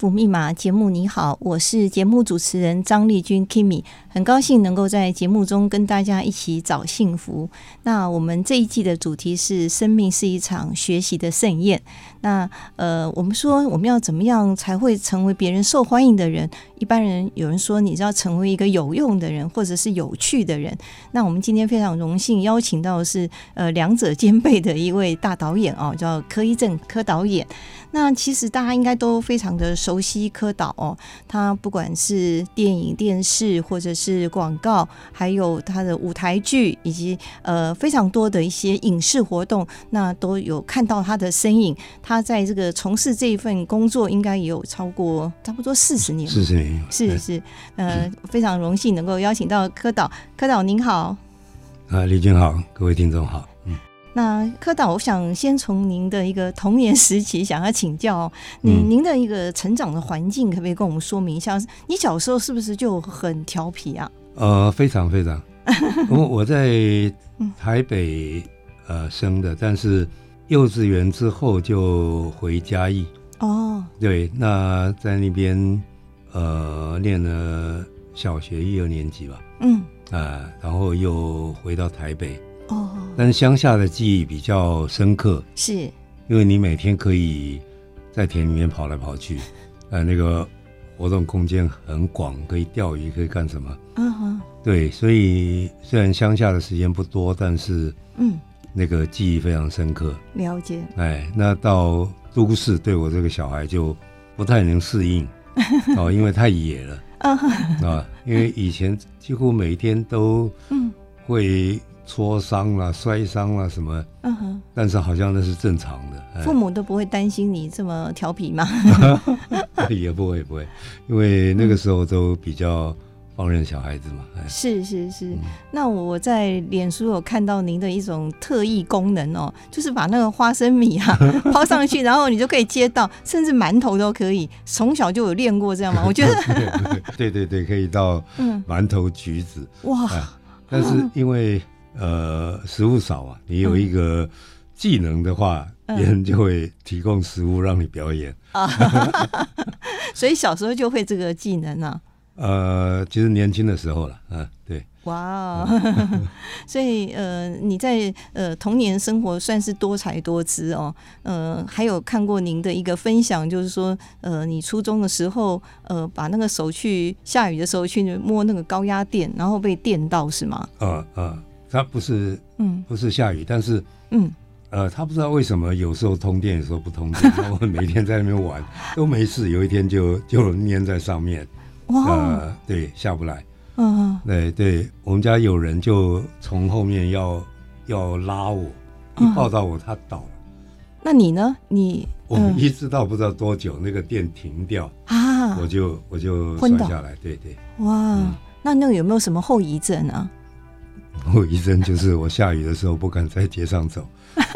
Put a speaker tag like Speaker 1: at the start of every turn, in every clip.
Speaker 1: 福密码节目，你好，我是节目主持人张丽君 Kimi，很高兴能够在节目中跟大家一起找幸福。那我们这一季的主题是“生命是一场学习的盛宴”。那呃，我们说我们要怎么样才会成为别人受欢迎的人？一般人有人说，你要成为一个有用的人，或者是有趣的人。那我们今天非常荣幸邀请到的是呃两者兼备的一位大导演哦，叫柯一正柯导演。那其实大家应该都非常的熟悉柯导哦，他不管是电影、电视，或者广告，还有他的舞台剧，以及呃非常多的一些影视活动，那都有看到他的身影。他在这个从事这一份工作，应该也有超过差不多四十年，
Speaker 2: 四十年，
Speaker 1: 是是，呃，非常荣幸能够邀请到柯导，柯导您好，
Speaker 2: 啊，李军好，各位听众好。
Speaker 1: 那柯导，我想先从您的一个童年时期想要请教您，您的一个成长的环境，可不可以跟我们说明一下？你小时候是不是就很调皮啊？
Speaker 2: 呃，非常非常。我我在台北呃生的，但是幼稚园之后就回嘉义。哦，对，那在那边呃念了小学一二年级吧。嗯，啊、呃，然后又回到台北。哦，但是乡下的记忆比较深刻，
Speaker 1: 是
Speaker 2: 因为你每天可以在田里面跑来跑去，呃，那个活动空间很广，可以钓鱼，可以干什么？嗯哼，对，所以虽然乡下的时间不多，但是嗯，那个记忆非常深刻。
Speaker 1: 了解。
Speaker 2: 哎，那到都市对我这个小孩就不太能适应 哦，因为太野了。啊，啊，因为以前几乎每天都嗯会。挫伤啦、摔伤啦什么？嗯哼，但是好像那是正常的。
Speaker 1: 父母都不会担心你这么调皮吗？
Speaker 2: 也不会不会，因为那个时候都比较放任小孩子嘛。
Speaker 1: 是是是。嗯、那我在脸书有看到您的一种特异功能哦，就是把那个花生米啊 抛上去，然后你就可以接到，甚至馒头都可以。从小就有练过这样吗？我觉得
Speaker 2: 对对对，可以到馒头、橘子。嗯、哇、呃！但是因为呃，食物少啊，你有一个技能的话，别、嗯、人就会提供食物让你表演 啊。
Speaker 1: 所以小时候就会这个技能啊。
Speaker 2: 呃，其实年轻的时候了，嗯，对。
Speaker 1: 哇、哦，所以呃，你在呃童年生活算是多才多姿哦。呃，还有看过您的一个分享，就是说，呃，你初中的时候，呃，把那个手去下雨的时候去摸那个高压电，然后被电到，是吗？啊、
Speaker 2: 呃、啊。呃他不是，嗯，不是下雨，但是，嗯，呃，他不知道为什么有时候通电，有时候不通电。然后我们每天在那边玩都没事，有一天就就粘在上面，哇，呃，对，下不来，嗯，对对，我们家有人就从后面要要拉我，一抱到我，他倒。了。
Speaker 1: 那你呢？你
Speaker 2: 我一直到不知道多久，那个电停掉啊，我就我就摔下来，对对，
Speaker 1: 哇，那那个有没有什么后遗症啊？
Speaker 2: 后遗症就是我下雨的时候不敢在街上走，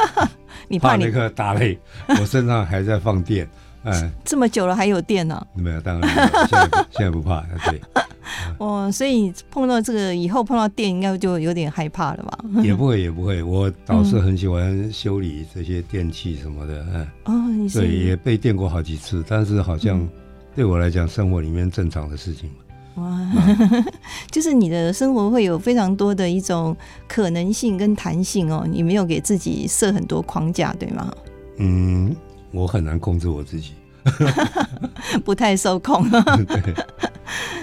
Speaker 1: 你怕，
Speaker 2: 那个打雷，我身上还在放电，哎，
Speaker 1: 这么久了还有电呢？
Speaker 2: 没有，当然现在现在不怕，对。
Speaker 1: 哦，所以碰到这个以后碰到电，应该就有点害怕了吧？
Speaker 2: 也不会，也不会，我倒是很喜欢修理这些电器什么的，嗯，哦，对，也被电过好几次，但是好像对我来讲，生活里面正常的事情。哇，
Speaker 1: 就是你的生活会有非常多的一种可能性跟弹性哦，你没有给自己设很多框架，对吗？
Speaker 2: 嗯，我很难控制我自己，
Speaker 1: 不太受控。
Speaker 2: 对。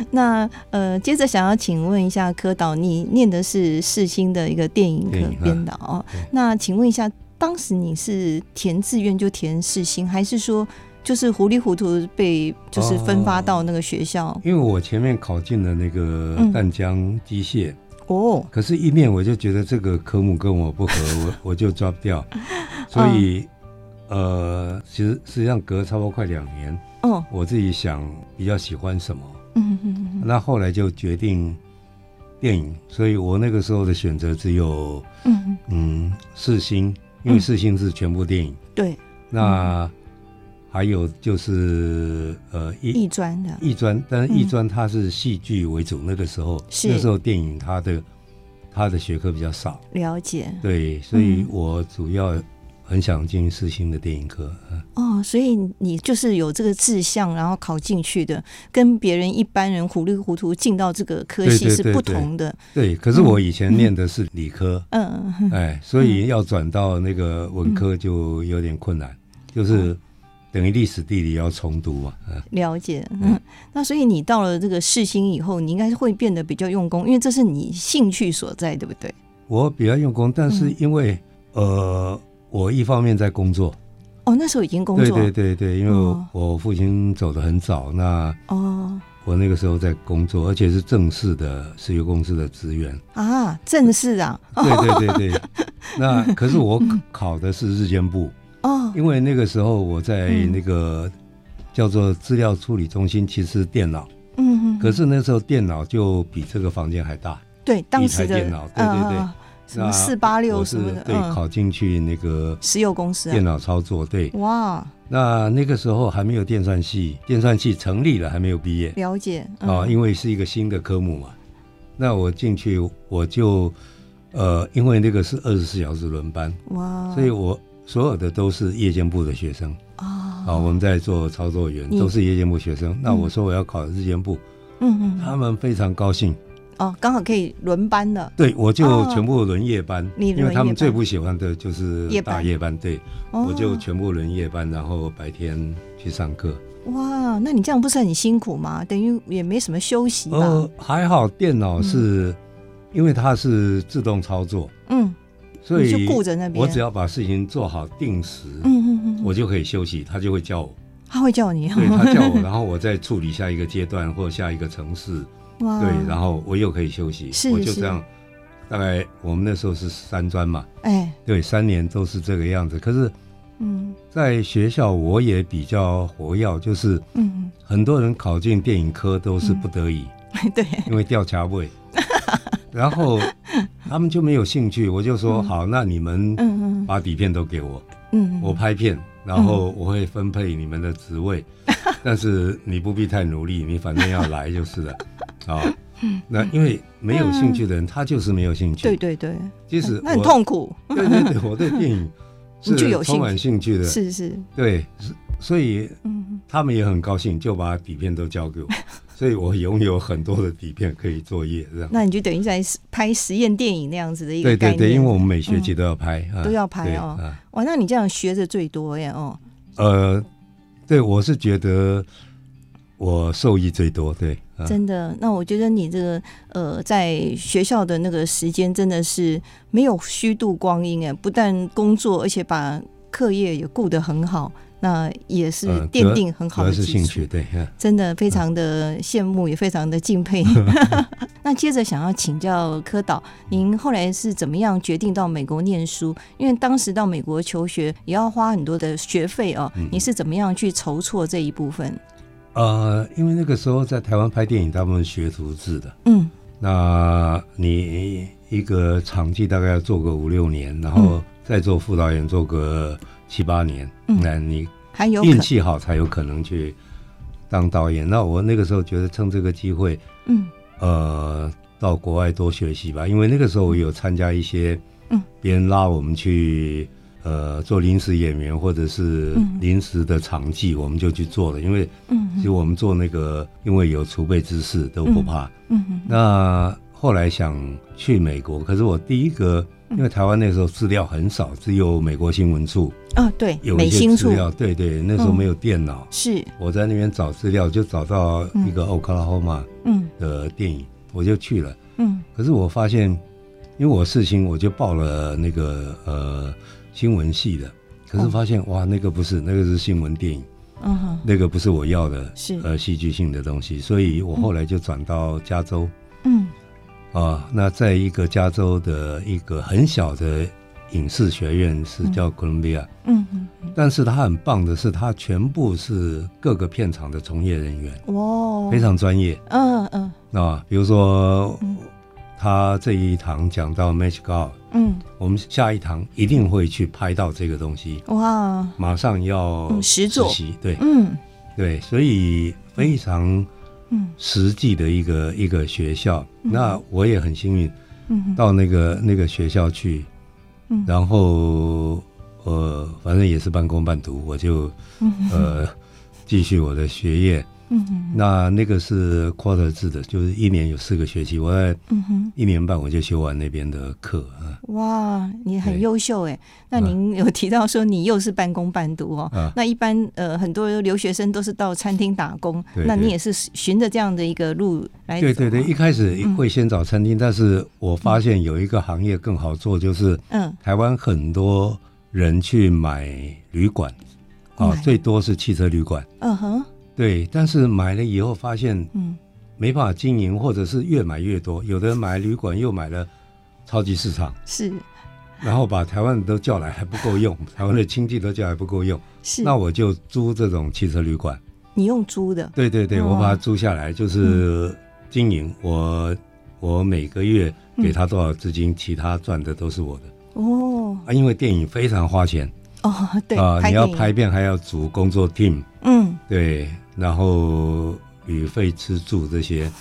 Speaker 1: 那呃，接着想要请问一下柯导，你念的是世新的一个电影课编导哦。那请问一下，当时你是填志愿就填世新，还是说就是糊里糊涂被就是分发到那个学校？哦、
Speaker 2: 因为我前面考进了那个淡江机械、嗯、
Speaker 1: 哦，
Speaker 2: 可是，一面我就觉得这个科目跟我不合，我 我就 drop 掉，所以、哦、呃，其实实际上隔差不多快两年，哦，我自己想比较喜欢什么，嗯嗯嗯，那后来就决定电影，所以我那个时候的选择只有嗯嗯。世新，因为四星是全部电影，
Speaker 1: 对。
Speaker 2: 那还有就是呃
Speaker 1: 艺专的。
Speaker 2: 艺专，但是艺专它是戏剧为主，那个时候那时候电影它的它的学科比较少，
Speaker 1: 了解。
Speaker 2: 对，所以我主要很想进世新的电影科。
Speaker 1: 哦，所以你就是有这个志向，然后考进去的，跟别人一般人糊里糊涂进到这个科系是不同的。
Speaker 2: 对，可是我以前念的是理科，嗯，哎，所以要转到那个文科就有点困难。就是等于历史地理要重读嘛，嗯，
Speaker 1: 了解，嗯，那所以你到了这个世新以后，你应该是会变得比较用功，因为这是你兴趣所在，对不对？
Speaker 2: 我比较用功，但是因为、嗯、呃，我一方面在工作，
Speaker 1: 哦，那时候已经工作，
Speaker 2: 对对对对，因为我父亲走得很早，那哦，我那个时候在工作，而且是正式的石油公司的职员。
Speaker 1: 啊，正式啊，
Speaker 2: 对对对对，那可是我考的是日间部。哦，因为那个时候我在那个叫做资料处理中心，其实电脑，嗯，可是那时候电脑就比这个房间还大，
Speaker 1: 对，当时的
Speaker 2: 电脑，对对对，
Speaker 1: 什么四八六什么的，
Speaker 2: 对，考进去那个
Speaker 1: 石油公司
Speaker 2: 电脑操作，对，哇，那那个时候还没有电算系，电算系成立了还没有毕业，
Speaker 1: 了解
Speaker 2: 啊，因为是一个新的科目嘛，那我进去我就呃，因为那个是二十四小时轮班，哇，所以我。所有的都是夜间部的学生哦，啊，我们在做操作员，都是夜间部学生。那我说我要考日间部，嗯嗯，他们非常高兴
Speaker 1: 哦，刚好可以轮班的。
Speaker 2: 对，我就全部轮夜班，因为他们最不喜欢的就是大夜班。对，我就全部轮夜班，然后白天去上课。
Speaker 1: 哇，那你这样不是很辛苦吗？等于也没什么休息吧？呃，
Speaker 2: 还好，电脑是因为它是自动操作，嗯。所以，我只要把事情做好，定时，嗯嗯嗯，我就可以休息，他就会叫我。
Speaker 1: 他会叫你？
Speaker 2: 对，他叫我，然后我再处理下一个阶段或下一个程式。哇！对，然后我又可以休息。是，我就这样。大概我们那时候是三专嘛，哎，对，三年都是这个样子。可是，嗯，在学校我也比较活跃，就是，嗯，很多人考进电影科都是不得已，对，因为吊卡位。然后他们就没有兴趣，我就说好，那你们把底片都给我，嗯，我拍片，然后我会分配你们的职位，但是你不必太努力，你反正要来就是了，啊，那因为没有兴趣的人，他就是没有兴趣，
Speaker 1: 对对对，
Speaker 2: 即使
Speaker 1: 那很痛苦，
Speaker 2: 对对对，我对电影是充满兴趣。的，
Speaker 1: 是是，
Speaker 2: 对，所以他们也很高兴，就把底片都交给我。所以我拥有很多的底片可以作业，这样。
Speaker 1: 那你就等于在拍实验电影那样子的一个。
Speaker 2: 对对对，因为我们每学期都要拍，
Speaker 1: 都要拍哦。哇，那你这样学的最多耶哦。
Speaker 2: 呃，对，我是觉得我受益最多，对。
Speaker 1: 真的，那我觉得你这个呃，在学校的那个时间真的是没有虚度光阴哎，不但工作，而且把课业也顾得很好。那也是奠定很好的基础，对，真的非常的羡慕，也非常的敬佩。那接着想要请教柯导，您后来是怎么样决定到美国念书？因为当时到美国求学也要花很多的学费哦，你是怎么样去筹措这一部分？
Speaker 2: 呃，因为那个时候在台湾拍电影，大部分学徒制的，嗯，那你一个场记大概要做个五六年，然后再做副导演做个。七八年，那你运气好才有可能去当导演。那我那个时候觉得趁这个机会，嗯，呃，到国外多学习吧。因为那个时候我有参加一些，嗯，别人拉我们去，呃，做临时演员或者是临时的场记，我们就去做了。因为，嗯，其实我们做那个，因为有储备知识都不怕。嗯嗯。那后来想去美国，可是我第一个。因为台湾那时候资料很少，只有美国新闻处
Speaker 1: 啊，对，
Speaker 2: 有一些资料，对对，那时候没有电脑，
Speaker 1: 是。
Speaker 2: 我在那边找资料，就找到一个 Oklahoma 嗯。的电影，我就去了，嗯，可是我发现，因为我事情我就报了那个呃新闻系的，可是发现哇，那个不是，那个是新闻电影，
Speaker 1: 嗯哼，
Speaker 2: 那个不是我要的，
Speaker 1: 是。
Speaker 2: 呃戏剧性的东西，所以我后来就转到加州，
Speaker 1: 嗯，
Speaker 2: 啊，那在一个加州的一个很小的影视学院是叫哥伦比亚，
Speaker 1: 嗯嗯，
Speaker 2: 但是他很棒的是，他全部是各个片场的从业人员，
Speaker 1: 哇，
Speaker 2: 非常专业，
Speaker 1: 嗯嗯，
Speaker 2: 啊，比如说。他这一堂讲到 Magic God，
Speaker 1: 嗯，
Speaker 2: 我们下一堂一定会去拍到这个东西，
Speaker 1: 哇，
Speaker 2: 马上要实习，对，
Speaker 1: 嗯，
Speaker 2: 对，所以非常嗯。实际的一个一个学校，那我也很幸运，嗯，到那个那个学校去，嗯，然后呃，反正也是半工半读，我就呃继续我的学业。嗯哼，那那个是 quarter 制的，就是一年有四个学期，我在一年半我就修完那边的课啊。
Speaker 1: 哇，你很优秀哎！那您有提到说你又是半工半读哦？啊、那一般呃很多留学生都是到餐厅打工，对对，那你也是循着这样的一个路来？
Speaker 2: 对对对，一开始会先找餐厅，嗯、但是我发现有一个行业更好做，就是嗯，台湾很多人去买旅馆啊，最多是汽车旅馆。嗯哼。对，但是买了以后发现，嗯，没办法经营，或者是越买越多。有的人买旅馆又买了超级市场，
Speaker 1: 是，
Speaker 2: 然后把台湾的都叫来还不够用，台湾的亲戚都叫来不够用，是。那我就租这种汽车旅馆。
Speaker 1: 你用租的？
Speaker 2: 对对对，哦、我把它租下来，就是经营。嗯、我我每个月给他多少资金，嗯、其他赚的都是我的。哦，啊，因为电影非常花钱。
Speaker 1: 哦，对
Speaker 2: 啊，你要拍片还要组工作 team，
Speaker 1: 嗯，
Speaker 2: 对。然后旅费、吃住这些，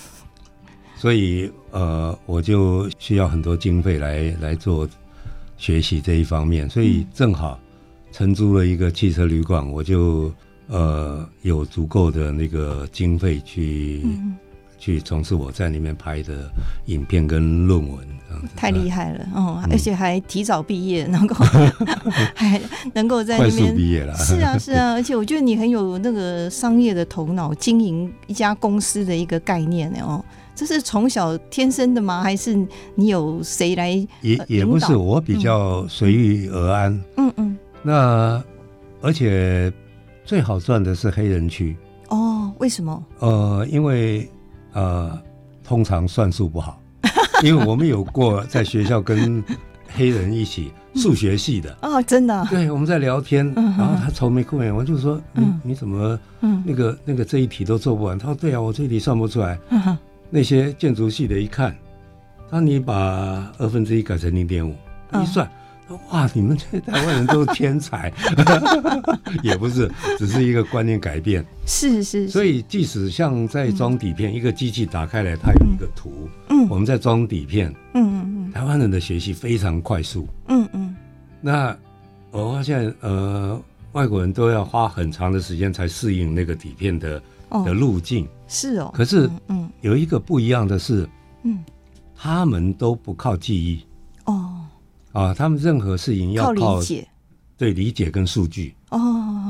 Speaker 2: 所以呃，我就需要很多经费来来做学习这一方面，所以正好承租了一个汽车旅馆，我就呃有足够的那个经费去。去从事我在里面拍的影片跟论文，
Speaker 1: 太厉害了哦！而且还提早毕业，能够 还能够在那边
Speaker 2: 毕业了。
Speaker 1: 是啊，是啊，而且我觉得你很有那个商业的头脑，经营一家公司的一个概念哦。这是从小天生的吗？还是你有谁来？
Speaker 2: 也也不是，我比较随遇而安。嗯嗯。那而且最好赚的是黑人区
Speaker 1: 哦？为什么？
Speaker 2: 呃，因为。呃，通常算术不好，因为我们有过在学校跟黑人一起数学系的
Speaker 1: 哦，真的，
Speaker 2: 对，我们在聊天，然后他愁眉苦脸，我就说，你你怎么，那个那个这一题都做不完？他说，对啊，我这一题算不出来。那些建筑系的一看，当你把二分之一改成零点五，一算。哇！你们这些台湾人都是天才，也不是，只是一个观念改变。
Speaker 1: 是是，是。
Speaker 2: 所以，即使像在装底片，嗯、一个机器打开来，它有一个图。嗯。我们在装底片。嗯嗯嗯。台湾人的学习非常快速。嗯嗯。那我发现，呃，外国人都要花很长的时间才适应那个底片的、哦、的路径。
Speaker 1: 是哦。
Speaker 2: 可是，嗯，有一个不一样的是，嗯，他们都不靠记忆。哦。啊，他们任何事情要靠，
Speaker 1: 靠理解，
Speaker 2: 对理解跟数据。哦。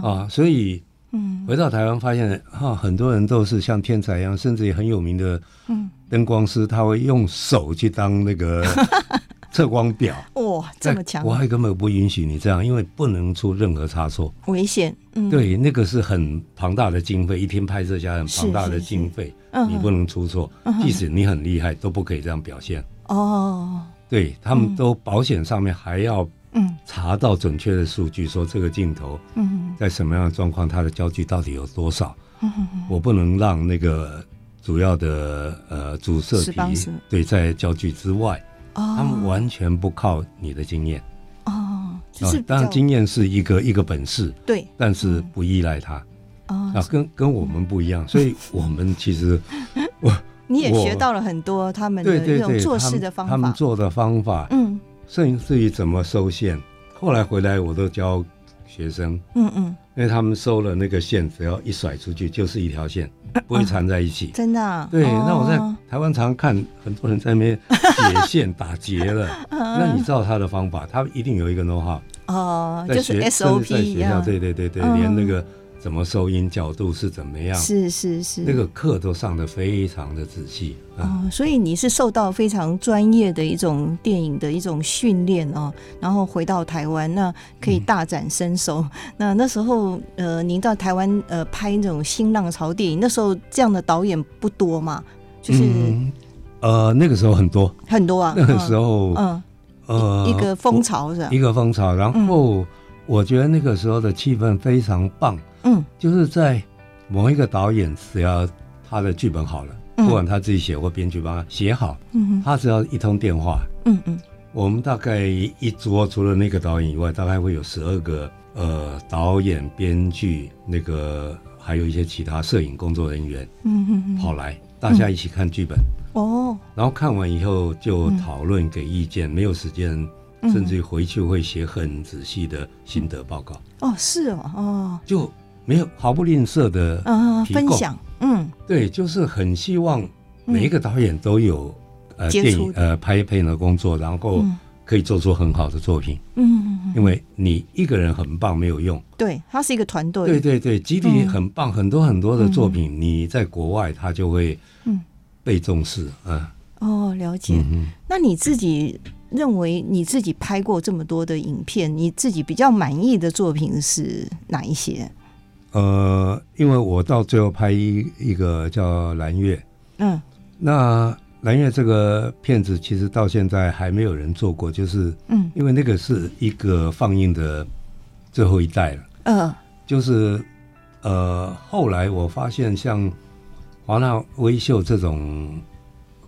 Speaker 2: 啊，所以嗯，回到台湾发现啊，很多人都是像天才一样，甚至也很有名的嗯。灯光师，他会用手去当那个 测光表。
Speaker 1: 哇，这么强！
Speaker 2: 我还根本不允许你这样，因为不能出任何差错，
Speaker 1: 危险。嗯，
Speaker 2: 对，那个是很庞大的经费，一天拍摄下来很庞大的经费，你不能出错，即使你很厉害，都不可以这样表现。哦。对，他们都保险上面还要嗯查到准确的数据，说这个镜头嗯在什么样的状况，它的焦距到底有多少？我不能让那个主要的呃主摄皮对在焦距之外，他们完全不靠你的经验
Speaker 1: 哦。
Speaker 2: 啊，当然经验是一个一个本事，
Speaker 1: 对，
Speaker 2: 但是不依赖它啊，跟跟我们不一样，所以我们其实我。
Speaker 1: 你也学到了很多他们的这种做事的方法，
Speaker 2: 他们做的方法，嗯，甚至于怎么收线。后来回来我都教学生，嗯嗯，因为他们收了那个线，只要一甩出去就是一条线，不会缠在一起。
Speaker 1: 真的？
Speaker 2: 对。那我在台湾常看很多人在那边解线打结了，那你知道他的方法，他一定有一个 know how
Speaker 1: 哦，就是 SOP
Speaker 2: 在学校，对对对对，连那个怎么收音，角度是怎么样？
Speaker 1: 是是是，
Speaker 2: 那个课都上的非常的仔细
Speaker 1: 哦。所以你是受到非常专业的一种电影的一种训练哦，然后回到台湾，那可以大展身手。嗯、那那时候呃，您到台湾呃拍那种新浪潮电影，那时候这样的导演不多嘛？就是、嗯、
Speaker 2: 呃那个时候很多
Speaker 1: 很多啊，
Speaker 2: 那个时候
Speaker 1: 嗯呃一个风潮是吧？
Speaker 2: 一个风潮，然后、嗯、我觉得那个时候的气氛非常棒。嗯，就是在某一个导演，只要他的剧本好了，不管他自己写或编剧帮他写好，嗯，他只要一通电话，嗯嗯，我们大概一桌除了那个导演以外，大概会有十二个呃导演、编剧，那个还有一些其他摄影工作人员，嗯嗯，跑来大家一起看剧本。哦，然后看完以后就讨论给意见，没有时间。甚至于回去会写很仔细的心得报告。
Speaker 1: 哦，是哦，哦，
Speaker 2: 就没有毫不吝啬的
Speaker 1: 嗯分享，嗯，
Speaker 2: 对，就是很希望每一个导演都有呃电影呃拍配的工作，然后可以做出很好的作品。嗯，因为你一个人很棒没有用，
Speaker 1: 对，他是一个团队，
Speaker 2: 对对对，集体很棒，很多很多的作品你在国外他就会嗯。被重视，嗯，
Speaker 1: 哦，了解，那你自己。认为你自己拍过这么多的影片，你自己比较满意的作品是哪一些？
Speaker 2: 呃，因为我到最后拍一一个叫《蓝月》，嗯，那《蓝月》这个片子其实到现在还没有人做过，就是嗯，因为那个是一个放映的最后一代了，嗯、呃，就是呃，后来我发现像华纳威秀这种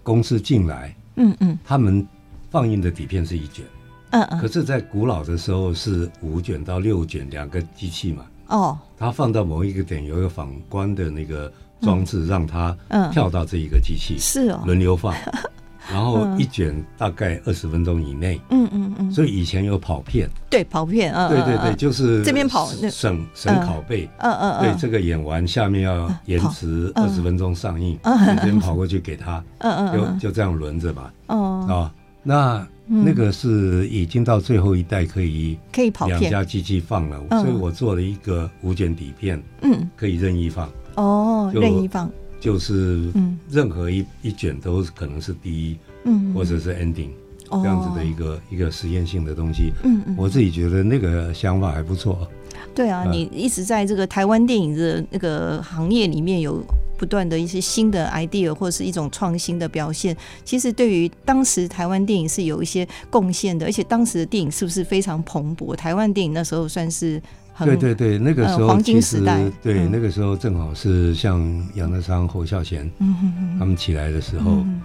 Speaker 2: 公司进来，嗯嗯，他们。放映的底片是一卷，嗯嗯，可是，在古老的时候是五卷到六卷两个机器嘛，哦，它放到某一个点有一个反光的那个装置，让它跳到这一个机器，是哦，轮流放，然后一卷大概二十分钟以内，嗯嗯嗯，所以以前有跑片，
Speaker 1: 对，跑片，嗯，
Speaker 2: 对对对，就是
Speaker 1: 这边跑
Speaker 2: 省省拷贝，嗯嗯，对，这个演完下面要延迟二十分钟上映，嗯，这边跑过去给他，嗯嗯，就就这样轮着嘛，哦。啊。那那个是已经到最后一代可以可以跑两家机器放了，所以我做了一个无卷底片，嗯，可以任意放。
Speaker 1: 哦，任意放。
Speaker 2: 就是嗯，任何一一卷都可能是第一，嗯，或者是 ending 这样子的一个一个实验性的东西，嗯嗯，我自己觉得那个想法还不错。
Speaker 1: 对啊，你一直在这个台湾电影的那个行业里面有。不断的一些新的 idea 或者是一种创新的表现，其实对于当时台湾电影是有一些贡献的，而且当时的电影是不是非常蓬勃？台湾电影那时候算是很
Speaker 2: 对对对，那个时候、呃、黄金时代，对、嗯、那个时候正好是像杨德昌、侯孝贤嗯他们起来的时候，嗯、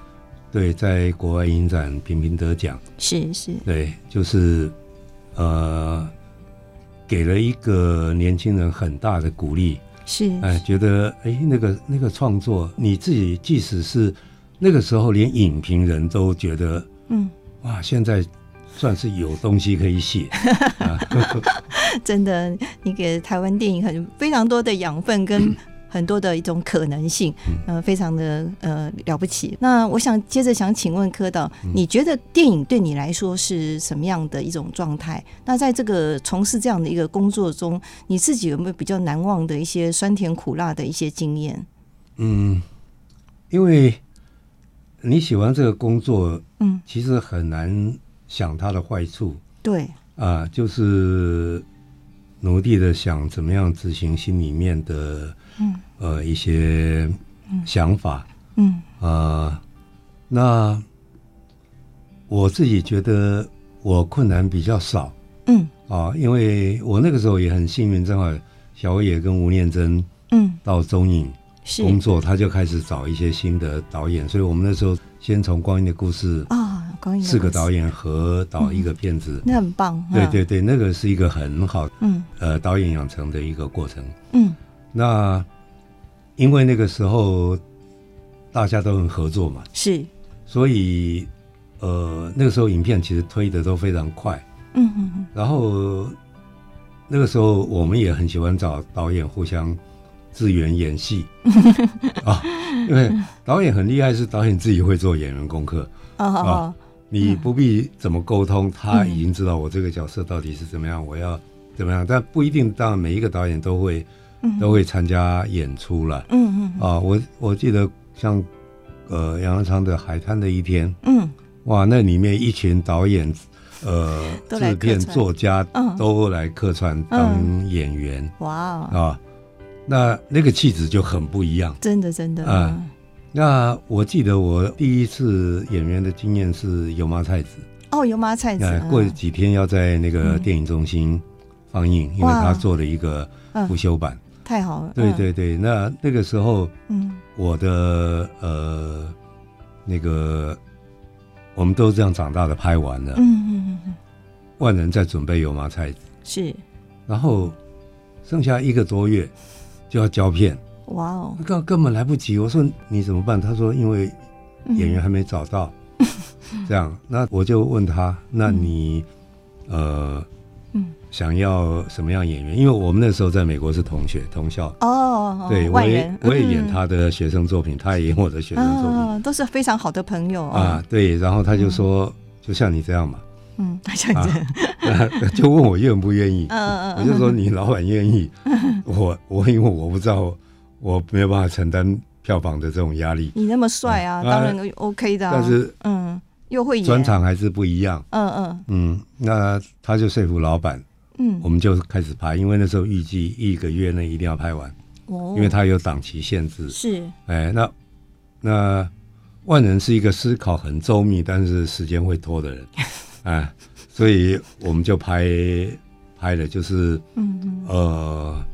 Speaker 2: 对，在国外影展频频得奖，
Speaker 1: 是是，
Speaker 2: 对，就是呃，给了一个年轻人很大的鼓励。是，哎，觉得哎，那个那个创作，你自己即使是那个时候，连影评人都觉得，嗯，哇，现在算是有东西可以写，
Speaker 1: 真的，你给台湾电影很非常多的养分跟。很多的一种可能性，呃，非常的呃了不起。那我想接着想请问柯导，你觉得电影对你来说是什么样的一种状态？那在这个从事这样的一个工作中，你自己有没有比较难忘的一些酸甜苦辣的一些经验？
Speaker 2: 嗯，因为你喜欢这个工作，嗯，其实很难想它的坏处。
Speaker 1: 对，
Speaker 2: 啊、呃，就是努力的想怎么样执行心里面的。嗯，呃，一些想法，嗯，呃，那我自己觉得我困难比较少，嗯，啊，因为我那个时候也很幸运，正好小野跟吴念真，嗯，到中影工作，他就开始找一些新的导演，所以我们那时候先从《光阴的故事》啊，光阴四个导演合导一个片子，
Speaker 1: 那很棒，
Speaker 2: 对对对，那个是一个很好，嗯，呃，导演养成的一个过程，嗯。那因为那个时候大家都很合作嘛，
Speaker 1: 是，
Speaker 2: 所以呃那个时候影片其实推的都非常快，嗯嗯嗯，然后那个时候我们也很喜欢找导演互相支援演戏。啊，因为导演很厉害，是导演自己会做演员功课。啊，你不必怎么沟通，他已经知道我这个角色到底是怎么样，我要怎么样，但不一定，当然每一个导演都会。都会参加演出了。
Speaker 1: 嗯嗯
Speaker 2: 啊，我我记得像呃杨德昌的《海滩的一天》，
Speaker 1: 嗯，
Speaker 2: 哇，那里面一群导演、呃制片、作家都来客串当演员。
Speaker 1: 哇
Speaker 2: 啊，那那个气质就很不一样，
Speaker 1: 真的真的
Speaker 2: 啊。那我记得我第一次演员的经验是《油麻菜籽》。
Speaker 1: 哦，油麻菜籽。
Speaker 2: 过几天要在那个电影中心放映，因为他做了一个复修版。
Speaker 1: 太好了。
Speaker 2: 对对对，那那个时候，嗯，我的呃那个我们都这样长大的，拍完了。
Speaker 1: 嗯嗯嗯。
Speaker 2: 万人在准备油麻菜籽。
Speaker 1: 是。然
Speaker 2: 后剩下一个多月就要胶片。
Speaker 1: 哇哦！
Speaker 2: 根根本来不及。我说你怎么办？他说因为演员还没找到。这样，那我就问他，那你，呃，嗯，想要什么样演员？因为我们那时候在美国是同学同校。
Speaker 1: 哦，
Speaker 2: 对，我也我也演他的学生作品，他也演我的学生作品，
Speaker 1: 都是非常好的朋友
Speaker 2: 啊。对，然后他就说，就像你这样嘛，
Speaker 1: 嗯，他像你这
Speaker 2: 样，就问我愿不愿意，嗯嗯，我就说你老板愿意，我我因为我不知道，我没有办法承担票房的这种压力。
Speaker 1: 你那么帅啊，当然 OK 的，
Speaker 2: 但是
Speaker 1: 嗯。又会演。
Speaker 2: 专场还是不一样，
Speaker 1: 嗯嗯。
Speaker 2: 嗯，那他就说服老板，嗯，我们就开始拍，因为那时候预计一个月内一定要拍完，哦，因为他有档期限制，
Speaker 1: 是，
Speaker 2: 哎，那那万人是一个思考很周密，但是时间会拖的人，哎，所以我们就拍拍的就是，嗯嗯，呃，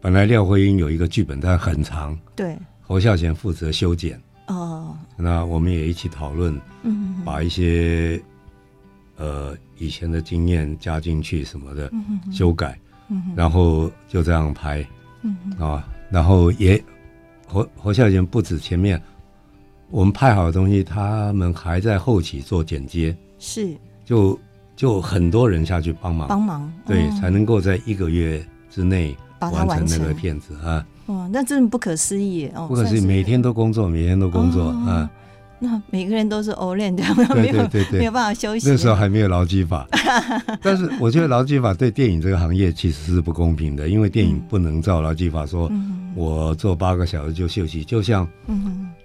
Speaker 2: 本来廖慧英有一个剧本，但很长，
Speaker 1: 对，
Speaker 2: 侯孝贤负责修剪。
Speaker 1: 哦，
Speaker 2: 那我们也一起讨论，嗯，把一些呃以前的经验加进去什么的，修改，嗯，然后就这样拍，嗯啊，然后也侯侯孝贤不止前面。我们拍好的东西，他们还在后期做剪接，
Speaker 1: 是，
Speaker 2: 就就很多人下去帮忙。
Speaker 1: 帮忙，
Speaker 2: 对，才能够在一个月之内完成那个片子啊。
Speaker 1: 哇，那真的不可思议哦！
Speaker 2: 不可思议，每天都工作，每天都工作啊。
Speaker 1: 那每个人都是 all in 的，没有没有办法休息。
Speaker 2: 那时候还没有劳基法，但是我觉得劳基法对电影这个行业其实是不公平的，因为电影不能照劳基法说，我做八个小时就休息。就像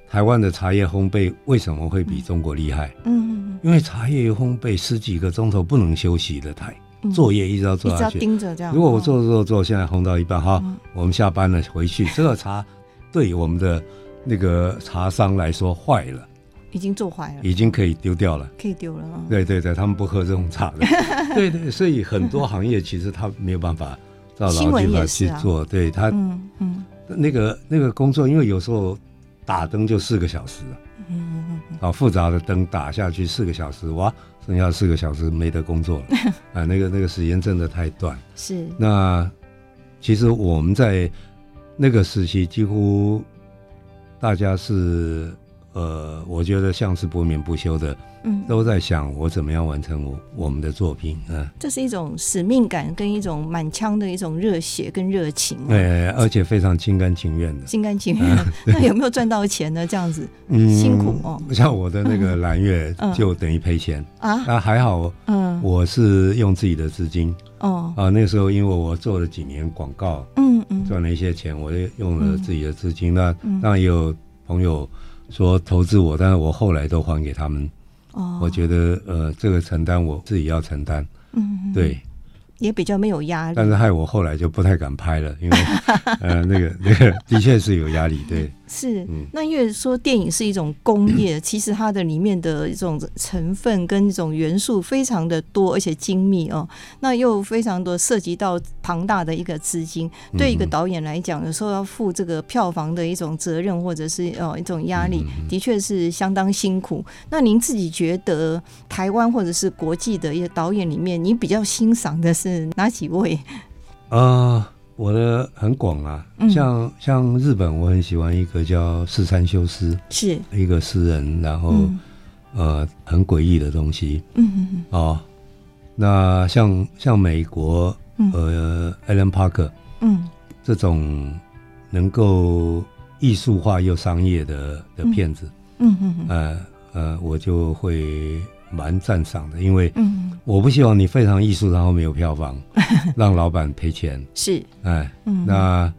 Speaker 2: 台湾的茶叶烘焙为什么会比中国厉害？嗯，因为茶叶烘焙十几个钟头不能休息的台。作业一直要做下去，
Speaker 1: 盯着这样。
Speaker 2: 如果我做做做，现在烘到一半，好，我们下班了回去，这个茶对我们的那个茶商来说坏了，
Speaker 1: 已经做坏了，
Speaker 2: 已经可以丢掉了，
Speaker 1: 可以丢了。
Speaker 2: 对对对，他们不喝这种茶的。对对，所以很多行业其实他没有办法到劳基法去做。对他，嗯嗯，那个那个工作，因为有时候打灯就四个小时，嗯嗯嗯，好复杂的灯打下去四个小时，哇。剩下四个小时没得工作了，啊，那个那个时间真的太短。
Speaker 1: 是。
Speaker 2: 那其实我们在那个时期，几乎大家是。呃，我觉得像是不眠不休的，嗯，都在想我怎么样完成我我们的作品，嗯，
Speaker 1: 这是一种使命感跟一种满腔的一种热血跟热情，
Speaker 2: 对，而且非常心甘情愿的，
Speaker 1: 心甘情愿。那有没有赚到钱呢？这样子，嗯，辛苦哦。
Speaker 2: 像我的那个蓝月就等于赔钱。啊，那还好，嗯，我是用自己的资金，哦，啊，那时候因为我做了几年广告，嗯嗯，赚了一些钱，我就用了自己的资金，那当然也有朋友。说投资我，但是我后来都还给他们。哦，我觉得呃，这个承担我自己要承担。嗯，对。
Speaker 1: 也比较没有压力，
Speaker 2: 但是害我后来就不太敢拍了，因为 呃，那个 那个的确是有压力，对。
Speaker 1: 是，嗯，那因为说电影是一种工业，其实它的里面的一种成分跟一种元素非常的多，而且精密哦。那又非常多涉及到庞大的一个资金，对一个导演来讲，有时候要负这个票房的一种责任，或者是哦一种压力，的确是相当辛苦。那您自己觉得台湾或者是国际的一些导演里面，你比较欣赏的是？哪几位？
Speaker 2: 啊、呃，我的很广啊，嗯、像像日本，我很喜欢一个叫四山修斯，是。一个诗人，然后、嗯、呃很诡异的东西，嗯嗯嗯，哦，那像像美国，呃，Alan Parker，嗯，这种能够艺术化又商业的的片子，嗯嗯嗯，呃呃，我就会蛮赞赏的，因为嗯。我不希望你非常艺术，然后没有票房，让老板赔钱。
Speaker 1: 是，
Speaker 2: 哎，那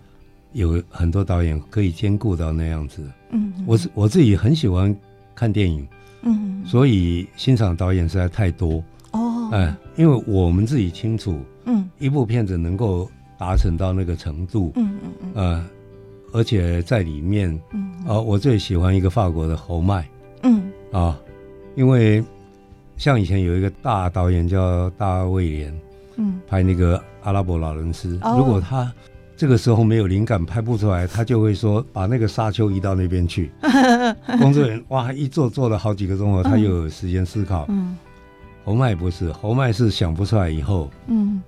Speaker 2: 有很多导演可以兼顾到那样子。嗯，我是我自己很喜欢看电影，嗯，所以欣赏导演实在太多。哦，哎，因为我们自己清楚，嗯，一部片子能够达成到那个程度，嗯嗯嗯，呃，而且在里面，嗯，啊，我最喜欢一个法国的侯麦，嗯，啊，因为像以前有一个大导演叫大卫连，嗯，拍那个阿拉伯劳伦斯，如果他这个时候没有灵感拍不出来，他就会说把那个沙丘移到那边去，工作人员哇一坐坐了好几个钟头，他又有时间思考，嗯。侯麦不是，侯麦是想不出来以后，嗯，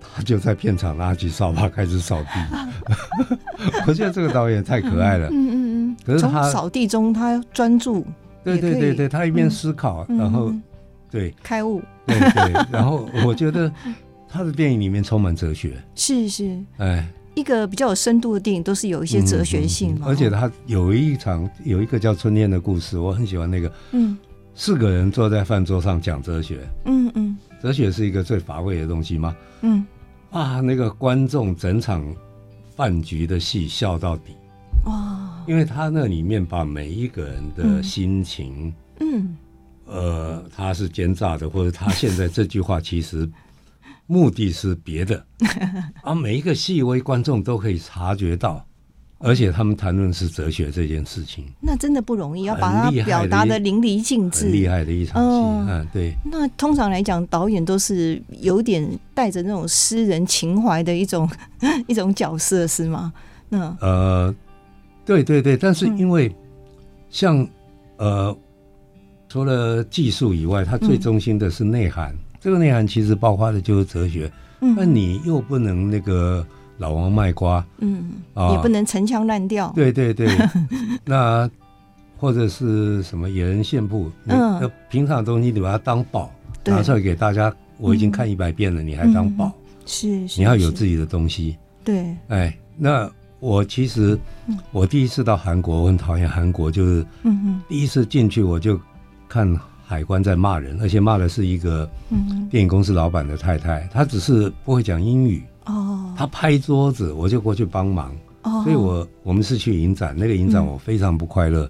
Speaker 2: 他就在片场拿起扫把开始扫地。我觉得这个导演太可爱了，嗯嗯嗯。可是他
Speaker 1: 扫地中他专注，
Speaker 2: 对对对对，他一边思考，然后对。
Speaker 1: 开悟，
Speaker 2: 对对。然后我觉得他的电影里面充满哲学，
Speaker 1: 是是，哎，一个比较有深度的电影都是有一些哲学性嘛。
Speaker 2: 而且他有一场有一个叫《春天的故事》，我很喜欢那个，嗯。四个人坐在饭桌上讲哲学，嗯嗯，哲学是一个最乏味的东西吗？嗯，啊，那个观众整场饭局的戏笑到底，哇，因为他那里面把每一个人的心情，嗯，呃，他是奸诈的，或者他现在这句话其实 目的是别的，啊，每一个细微观众都可以察觉到。而且他们谈论是哲学这件事情，
Speaker 1: 那真的不容易，要把它表达的淋漓尽致，
Speaker 2: 厉害的一场戏。嗯，对。
Speaker 1: 那通常来讲，导演都是有点带着那种诗人情怀的一种 一种角色，是吗？那
Speaker 2: 呃，对对对，但是因为像呃，除了技术以外，它最中心的是内涵。这个内涵其实包括的就是哲学。嗯，那你又不能那个。老王卖瓜，嗯，
Speaker 1: 啊，也不能陈腔滥调。
Speaker 2: 对对对，那或者是什么野人献曝，嗯，平常的东西你把它当宝拿出来给大家，我已经看一百遍了，你还当宝？
Speaker 1: 是，
Speaker 2: 你要有自己的东西。
Speaker 1: 对，
Speaker 2: 哎，那我其实我第一次到韩国，我很讨厌韩国，就是，嗯第一次进去我就看海关在骂人，而且骂的是一个电影公司老板的太太，她只是不会讲英语。哦，他拍桌子，我就过去帮忙。哦，所以我我们是去影展，那个影展我非常不快乐。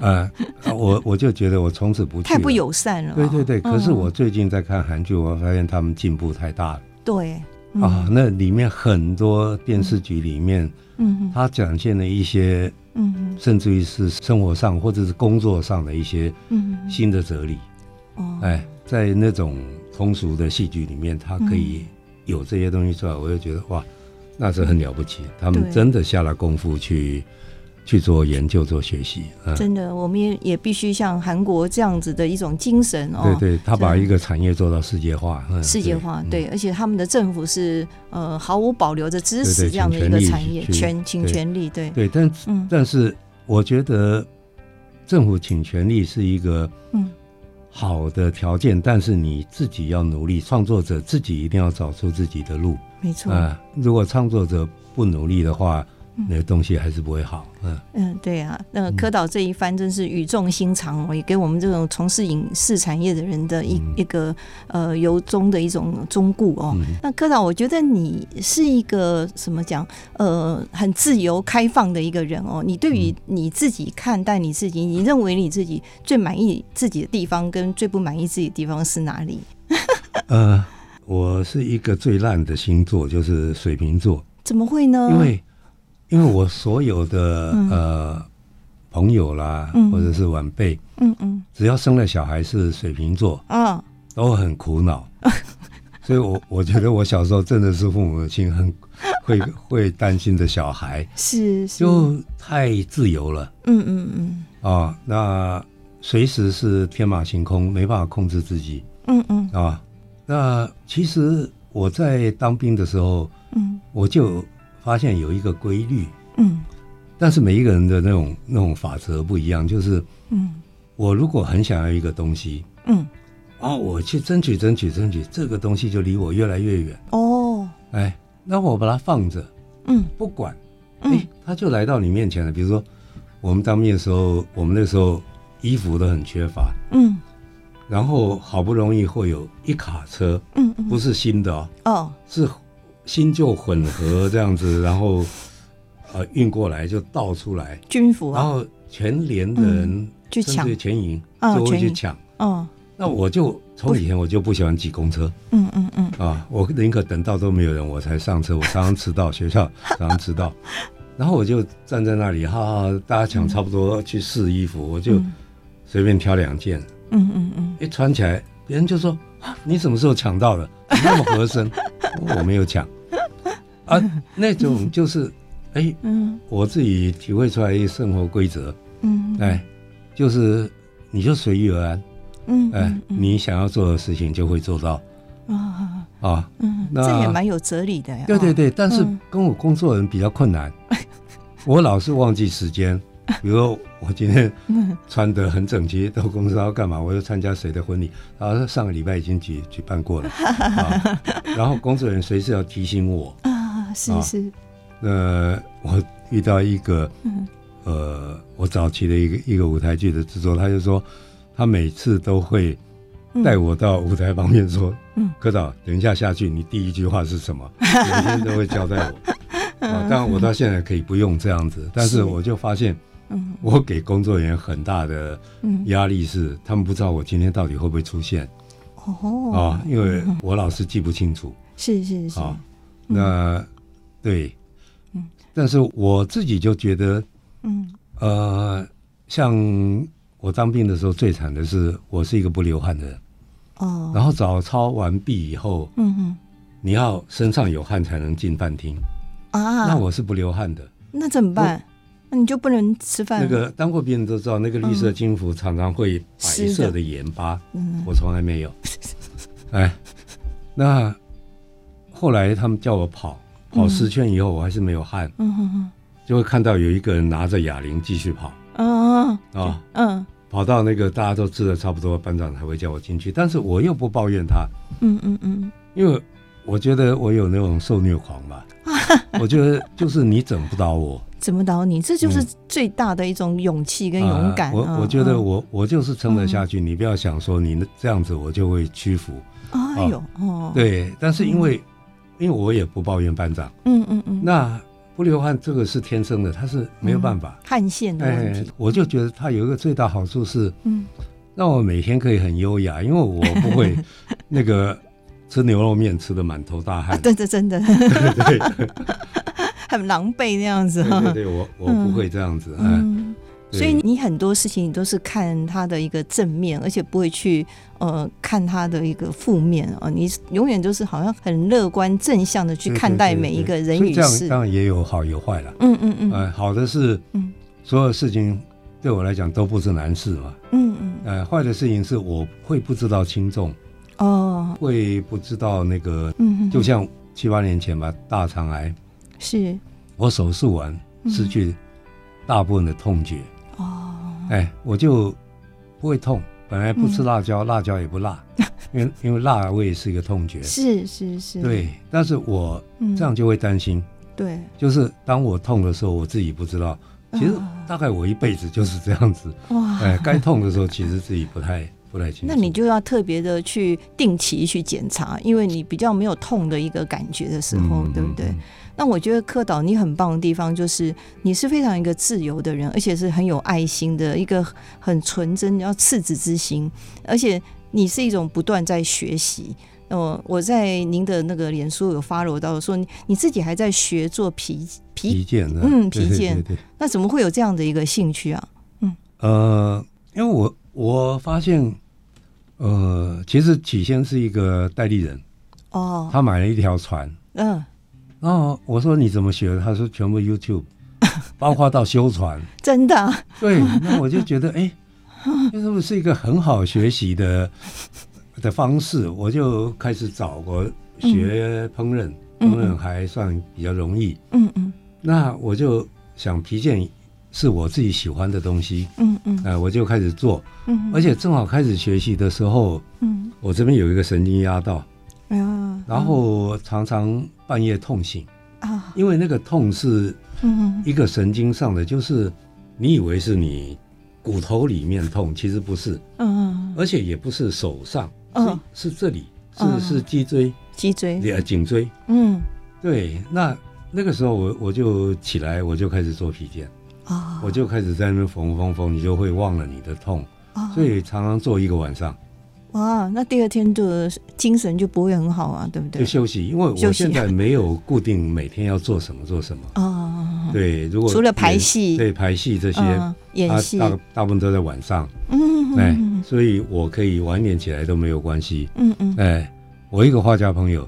Speaker 2: 嗯，我我就觉得我从此不去。
Speaker 1: 太不友善了。
Speaker 2: 对对对，可是我最近在看韩剧，我发现他们进步太大了。
Speaker 1: 对。
Speaker 2: 啊，那里面很多电视剧里面，嗯，他展现了一些，嗯，甚至于是生活上或者是工作上的一些，嗯，新的哲理。哦，哎，在那种通俗的戏剧里面，他可以。有这些东西出来，我就觉得哇，那是很了不起。他们真的下了功夫去去做研究、做学习。
Speaker 1: 啊，真的，我们也也必须像韩国这样子的一种精神哦。
Speaker 2: 对对，他把一个产业做到世界化。
Speaker 1: 世界化，对，而且他们的政府是呃毫无保留的支持这样的一个产业，全倾全力。对对，
Speaker 2: 但但是我觉得政府倾全力是一个嗯。好的条件，但是你自己要努力，创作者自己一定要找出自己的路。
Speaker 1: 没错啊，
Speaker 2: 如果创作者不努力的话。那个东西还是不会好，嗯
Speaker 1: 嗯，对啊，那个柯导这一番真是语重心长哦，也给我们这种从事影视产业的人的一一个呃由衷的一种忠固哦。那柯导，我觉得你是一个什么讲呃很自由开放的一个人哦。你对于你自己看待你自己，你认为你自己最满意自己的地方跟最不满意自己的地方是哪里？
Speaker 2: 呃，我是一个最烂的星座，就是水瓶座。
Speaker 1: 怎么会呢？
Speaker 2: 因为因为我所有的呃朋友啦，或者是晚辈，嗯嗯，只要生了小孩是水瓶座，啊，都很苦恼，所以我我觉得我小时候真的是父母亲很会会担心的小孩，
Speaker 1: 是，
Speaker 2: 就太自由了，嗯嗯嗯，啊，那随时是天马行空，没办法控制自己，嗯嗯，啊，那其实我在当兵的时候，嗯，我就。发现有一个规律，嗯，但是每一个人的那种那种法则不一样，就是，嗯，我如果很想要一个东西，嗯，啊，我去争取争取争取，这个东西就离我越来越远，哦，哎，那我把它放着，嗯，不管，哎，他就来到你面前了。比如说，我们当兵的时候，我们那时候衣服都很缺乏，嗯，然后好不容易会有一卡车，
Speaker 1: 嗯嗯，
Speaker 2: 不是新的哦，
Speaker 1: 哦，
Speaker 2: 是新旧混合这样子，然后呃运过来就倒出来。
Speaker 1: 军服，
Speaker 2: 然后全连的人
Speaker 1: 去抢。
Speaker 2: 全营就会去抢，
Speaker 1: 哦，
Speaker 2: 那我就从以前我就不喜欢挤公车，
Speaker 1: 嗯嗯嗯，
Speaker 2: 啊，我宁可等到都没有人我才上车，我常常迟到，学校 常常迟到。然后我就站在那里，哈哈，大家抢差不多去试衣服，我就随便挑两件，
Speaker 1: 嗯嗯嗯，
Speaker 2: 一穿起来，别人就说：“你什么时候抢到的？那么合身。”我没有抢，啊，那种就是，哎，嗯，我自己体会出来一个生活规则，嗯，哎，就是你就随遇而安，嗯，哎，你想要做的事情就会做到，
Speaker 1: 啊
Speaker 2: 啊，
Speaker 1: 嗯，这也蛮有哲理的呀。
Speaker 2: 对对对，但是跟我工作人比较困难。我老是忘记时间，比如说我今天 穿得很整齐，到公司要干嘛？我要参加谁的婚礼？然后上个礼拜已经举举办过了，啊，然后工作人员随时要提醒我
Speaker 1: 啊，是是。
Speaker 2: 那我遇到一个，呃，我早期的一个一个舞台剧的制作，他就说，他每次都会带我到舞台旁边说，嗯，科长，等一下下去，你第一句话是什么？每天都会交代我。啊，当然我到现在可以不用这样子，但是我就发现，我给工作人员很大的压力是，他们不知道我今天到底会不会出现。
Speaker 1: 哦，
Speaker 2: 啊，因为我老是记不清楚。
Speaker 1: 是是是。
Speaker 2: 啊，那对，嗯但是我自己就觉得，嗯，呃，像我当兵的时候最惨的是，我是一个不流汗的人。
Speaker 1: 哦。
Speaker 2: 然后早操完毕以后，嗯哼，你要身上有汗才能进饭厅。
Speaker 1: 啊，
Speaker 2: 那我是不流汗的，
Speaker 1: 那怎么办？那你就不能吃饭？
Speaker 2: 那个当过兵的都知道，那个绿色军服常常会白色的盐巴，嗯，我从来没有。哎，那后来他们叫我跑跑十圈以后，我还是没有汗，嗯哼哼，就会看到有一个人拿着哑铃继续跑，
Speaker 1: 啊
Speaker 2: 啊，
Speaker 1: 嗯，
Speaker 2: 跑到那个大家都吃的差不多，班长才会叫我进去，但是我又不抱怨他，
Speaker 1: 嗯嗯嗯，
Speaker 2: 因为我觉得我有那种受虐狂吧。我觉得就是你整不倒我，
Speaker 1: 整不倒你，这就是最大的一种勇气跟勇敢。
Speaker 2: 我我觉得我我就是撑得下去，你不要想说你这样子我就会屈服。
Speaker 1: 哎呦哦，
Speaker 2: 对，但是因为因为我也不抱怨班长，
Speaker 1: 嗯嗯嗯，
Speaker 2: 那不流汗这个是天生的，他是没有办法
Speaker 1: 汗腺的问题。
Speaker 2: 我就觉得他有一个最大好处是，嗯，让我每天可以很优雅，因为我不会 那个。吃牛肉面吃的满头大汗，
Speaker 1: 对对，真的，
Speaker 2: 对，
Speaker 1: 很狼狈那样子。
Speaker 2: 对对对，我我不会这样子。嗯，
Speaker 1: 所以你很多事情你都是看他的一个正面，而且不会去呃看他的一个负面啊。你永远都是好像很乐观正向的去看待每一个人与事。
Speaker 2: 当然也有好有坏了。
Speaker 1: 嗯嗯嗯。
Speaker 2: 呃，好的是，嗯，所有事情对我来讲都不是难事嘛。
Speaker 1: 嗯嗯。
Speaker 2: 呃，坏的事情是我会不知道轻重。
Speaker 1: 哦，
Speaker 2: 会不知道那个，嗯，就像七八年前吧，大肠癌，
Speaker 1: 是，
Speaker 2: 我手术完失去大部分的痛觉，
Speaker 1: 哦，
Speaker 2: 哎，我就不会痛，本来不吃辣椒，辣椒也不辣，因为因为辣味是一个痛觉，
Speaker 1: 是是是，
Speaker 2: 对，但是我这样就会担心，
Speaker 1: 对，
Speaker 2: 就是当我痛的时候，我自己不知道，其实大概我一辈子就是这样子，
Speaker 1: 哇，
Speaker 2: 哎，该痛的时候其实自己不太。不太清楚，
Speaker 1: 那你就要特别的去定期去检查，因为你比较没有痛的一个感觉的时候，嗯、对不对？嗯、那我觉得柯导你很棒的地方就是你是非常一个自由的人，而且是很有爱心的一个很纯真要赤子之心，而且你是一种不断在学习。哦，我在您的那个脸书有 follow 到说你自己还在学做皮皮
Speaker 2: 皮件的，
Speaker 1: 嗯，皮件，那怎么会有这样的一个兴趣啊？嗯，
Speaker 2: 呃，因为我。我发现，呃，其实起先是一个代理人，
Speaker 1: 哦，
Speaker 2: 他买了一条船，
Speaker 1: 嗯，
Speaker 2: 然后我说你怎么学？的？他说全部 YouTube，包括到修船，
Speaker 1: 真的，
Speaker 2: 对，那我就觉得，哎，这是不是一个很好学习的 的方式？我就开始找我学烹饪，烹饪还算比较容易，
Speaker 1: 嗯嗯，
Speaker 2: 那我就想皮件。是我自己喜欢的东西，
Speaker 1: 嗯嗯，
Speaker 2: 哎、呃，我就开始做，
Speaker 1: 嗯，
Speaker 2: 而且正好开始学习的时候，
Speaker 1: 嗯，
Speaker 2: 我这边有一个神经压到，
Speaker 1: 啊，
Speaker 2: 然后常常半夜痛醒，
Speaker 1: 啊，
Speaker 2: 因为那个痛是，
Speaker 1: 嗯，
Speaker 2: 一个神经上的，就是你以为是你骨头里面痛，其实不是，嗯嗯，而且也不是手上，嗯，是这里，是是脊椎，
Speaker 1: 脊椎，
Speaker 2: 呃，颈椎，嗯，对，那那个时候我我就起来，我就开始做皮件，啊，我就开始在那边缝缝缝，你就会忘了你的痛，所以常常做一个晚上。
Speaker 1: 哇，那第二天的精神就不会很好啊，对不对？
Speaker 2: 就休息，因为我现在没有固定每天要做什么做什么。哦，对，如果
Speaker 1: 除了排戏，
Speaker 2: 对排戏这些，
Speaker 1: 演戏
Speaker 2: 大大部分都在晚上。嗯，哎，所以我可以晚点起来都没有关系。嗯嗯，哎，我一个画家朋友，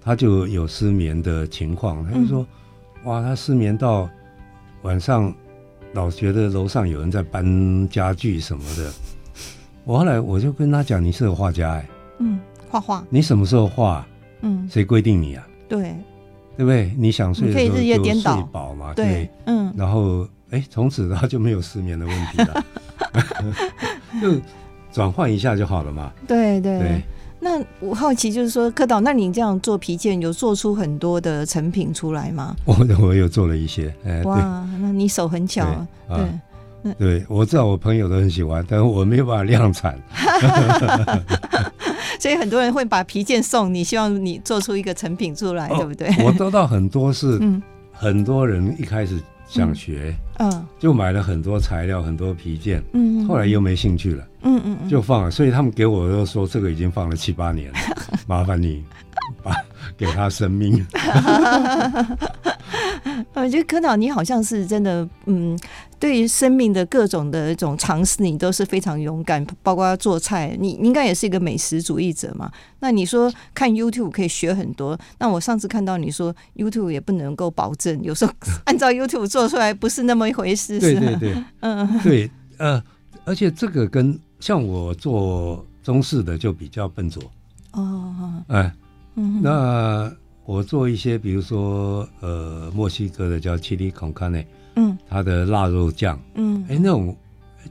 Speaker 2: 他就有失眠的情况，他就说，哇，他失眠到晚上老觉得楼上有人在搬家具什么的。我后来我就跟他讲，你是个画家哎，
Speaker 1: 嗯，画画，
Speaker 2: 你什么时候画？嗯，谁规定你啊？
Speaker 1: 对，
Speaker 2: 对不对？你想睡的时候
Speaker 1: 可以日夜颠倒，
Speaker 2: 睡饱嘛？对，嗯，然后哎，从此他就没有失眠的问题了，就转换一下就好了嘛。
Speaker 1: 对对对。那我好奇就是说，柯导，那你这样做皮件，有做出很多的成品出来吗？
Speaker 2: 我我有做了一些，哎，
Speaker 1: 哇，那你手很巧啊，
Speaker 2: 对。对，我知道我朋友都很喜欢，但是我没有办法量产，
Speaker 1: 所以很多人会把皮件送你，希望你做出一个成品出来，哦、对不对？
Speaker 2: 我得到很多是，嗯很多人一开始想学，嗯，就买了很多材料，很多皮件，嗯，后来又没兴趣了，嗯嗯，就放了，所以他们给我都说这个已经放了七八年了，麻烦你把 给他生命。
Speaker 1: 我觉得柯导你好像是真的，嗯，对于生命的各种的一种尝试，你都是非常勇敢。包括做菜，你应该也是一个美食主义者嘛。那你说看 YouTube 可以学很多，那我上次看到你说 YouTube 也不能够保证，有时候 按照 YouTube 做出来不是那么一回事。
Speaker 2: 对对对，嗯，对，呃，而且这个跟像我做中式的就比较笨拙哦，哎，嗯，那。我做一些，比如说，呃，墨西哥的叫 chili con carne，嗯，它的腊肉酱，嗯，哎，那种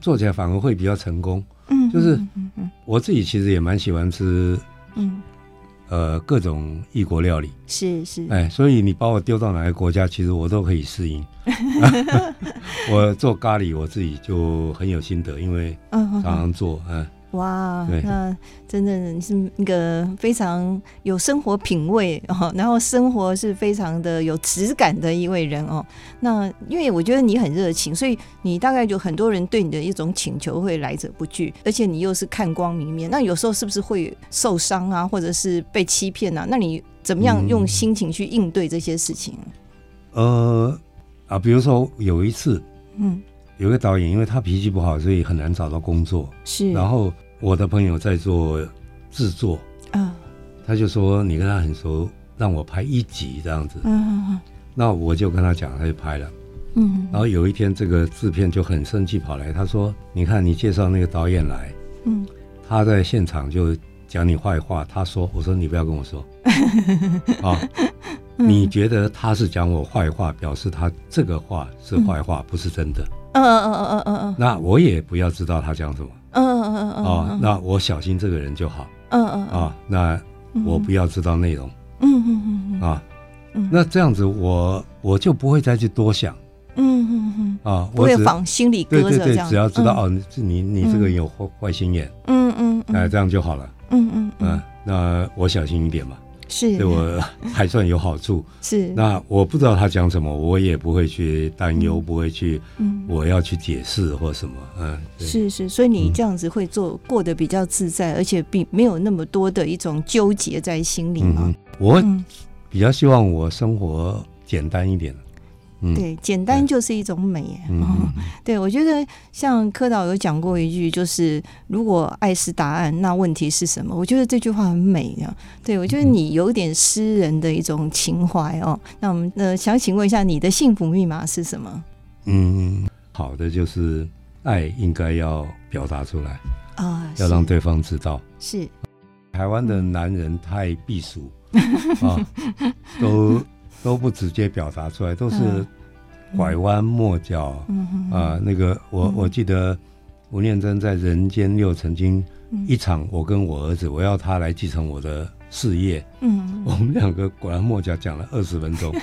Speaker 2: 做起来反而会比较成功，嗯，就是我自己其实也蛮喜欢吃，嗯，呃，各种异国料理，
Speaker 1: 是是，
Speaker 2: 哎，所以你把我丢到哪个国家，其实我都可以适应。我做咖喱，我自己就很有心得，因为常常做，嗯。
Speaker 1: 哇，那真的是一个非常有生活品味 哦，然后生活是非常的有质感的一位人哦。那因为我觉得你很热情，所以你大概就很多人对你的一种请求会来者不拒，而且你又是看光明面。那有时候是不是会受伤啊，或者是被欺骗啊？那你怎么样用心情去应对这些事情？
Speaker 2: 嗯、呃啊，比如说有一次，嗯。有个导演，因为他脾气不好，所以很难找到工作。是，然后我的朋友在做制作，嗯，他就说你跟他很熟，让我拍一集这样子。嗯，那我就跟他讲，他就拍了。嗯，然后有一天这个制片就很生气跑来，他说：“你看你介绍那个导演来，嗯，他在现场就讲你坏话。”他说：“我说你不要跟我说，啊，你觉得他是讲我坏话，表示他这个话是坏话，不是真的。”嗯嗯嗯嗯嗯嗯，那我也不要知道他讲什么。嗯嗯嗯嗯哦，那我小心这个人就好。嗯嗯啊，那我不要知道内容。嗯嗯嗯啊，那这样子我我就不会再去多想。嗯嗯嗯啊，我会
Speaker 1: 往心里搁着。
Speaker 2: 对对对，只要知道哦，你你这个有坏坏心眼。嗯嗯，哎，这样就好了。嗯嗯嗯，那我小心一点嘛。是对我还算有好处。是，那我不知道他讲什么，我也不会去担忧，不会去，我要去解释或什么。嗯，
Speaker 1: 是是，所以你这样子会做过得比较自在，而且并没有那么多的一种纠结在心里嘛。
Speaker 2: 我比较希望我生活简单一点。
Speaker 1: 对，简单就是一种美。嗯，哦、对，我觉得像柯导有讲过一句，就是如果爱是答案，那问题是什么？我觉得这句话很美啊。对，我觉得你有点诗人的一种情怀哦。那我们呃，想请问一下，你的幸福密码是什么？
Speaker 2: 嗯，好的，就是爱应该要表达出来啊，要让对方知道。是，台湾的男人太避俗啊，都。都不直接表达出来，都是拐弯抹角。嗯啊，那个我我记得吴念真在《人间六》曾经一场，我跟我儿子，我要他来继承我的事业。嗯，我们两个拐弯抹角讲了二十分钟。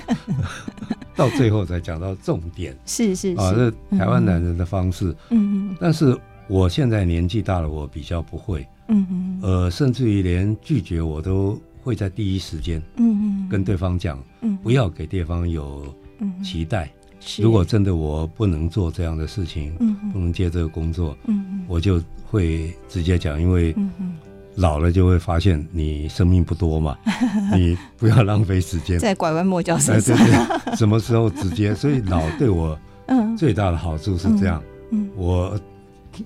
Speaker 2: 到最后才讲到重点。
Speaker 1: 是是
Speaker 2: 啊，这台湾男人的方式。
Speaker 1: 嗯嗯。
Speaker 2: 但是我现在年纪大了，我比较不会。嗯嗯。呃，甚至于连拒绝我都会在第一时间。嗯嗯。跟对方讲。嗯。不要给对方有期待。如果真的我不能做这样的事情，嗯，不能接这个工作，嗯，我就会直接讲，因为老了就会发现你生命不多嘛，你不要浪费时间
Speaker 1: 在拐弯抹角
Speaker 2: 什么时候直接？所以老对我 最大的好处是这样，嗯，我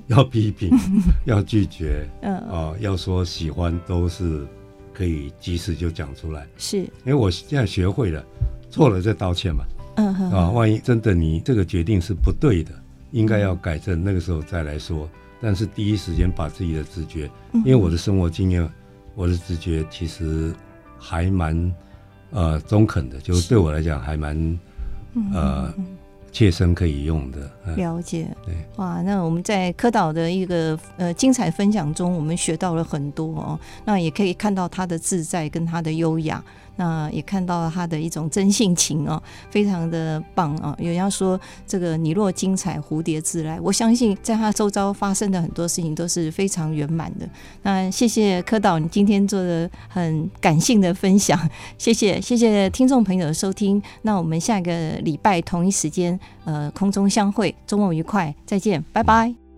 Speaker 2: 要批评，要拒绝，嗯啊，要说喜欢都是可以及时就讲出来，
Speaker 1: 是因
Speaker 2: 为我现在学会了，错了再道歉嘛。嗯啊，万一真的你这个决定是不对的，应该要改正，那个时候再来说。但是第一时间把自己的直觉，因为我的生活经验，我的直觉其实还蛮呃中肯的，就是对我来讲还蛮呃。切身可以用的，
Speaker 1: 了解。
Speaker 2: 对，
Speaker 1: 哇，那我们在柯导的一个呃精彩分享中，我们学到了很多哦。那也可以看到他的自在跟他的优雅，那也看到了他的一种真性情哦，非常的棒啊。有人要说这个你若精彩，蝴蝶自来。我相信在他周遭发生的很多事情都是非常圆满的。那谢谢柯导，你今天做的很感性的分享，谢谢谢谢听众朋友的收听。那我们下个礼拜同一时间。呃，空中相会，周末愉快，再见，拜拜。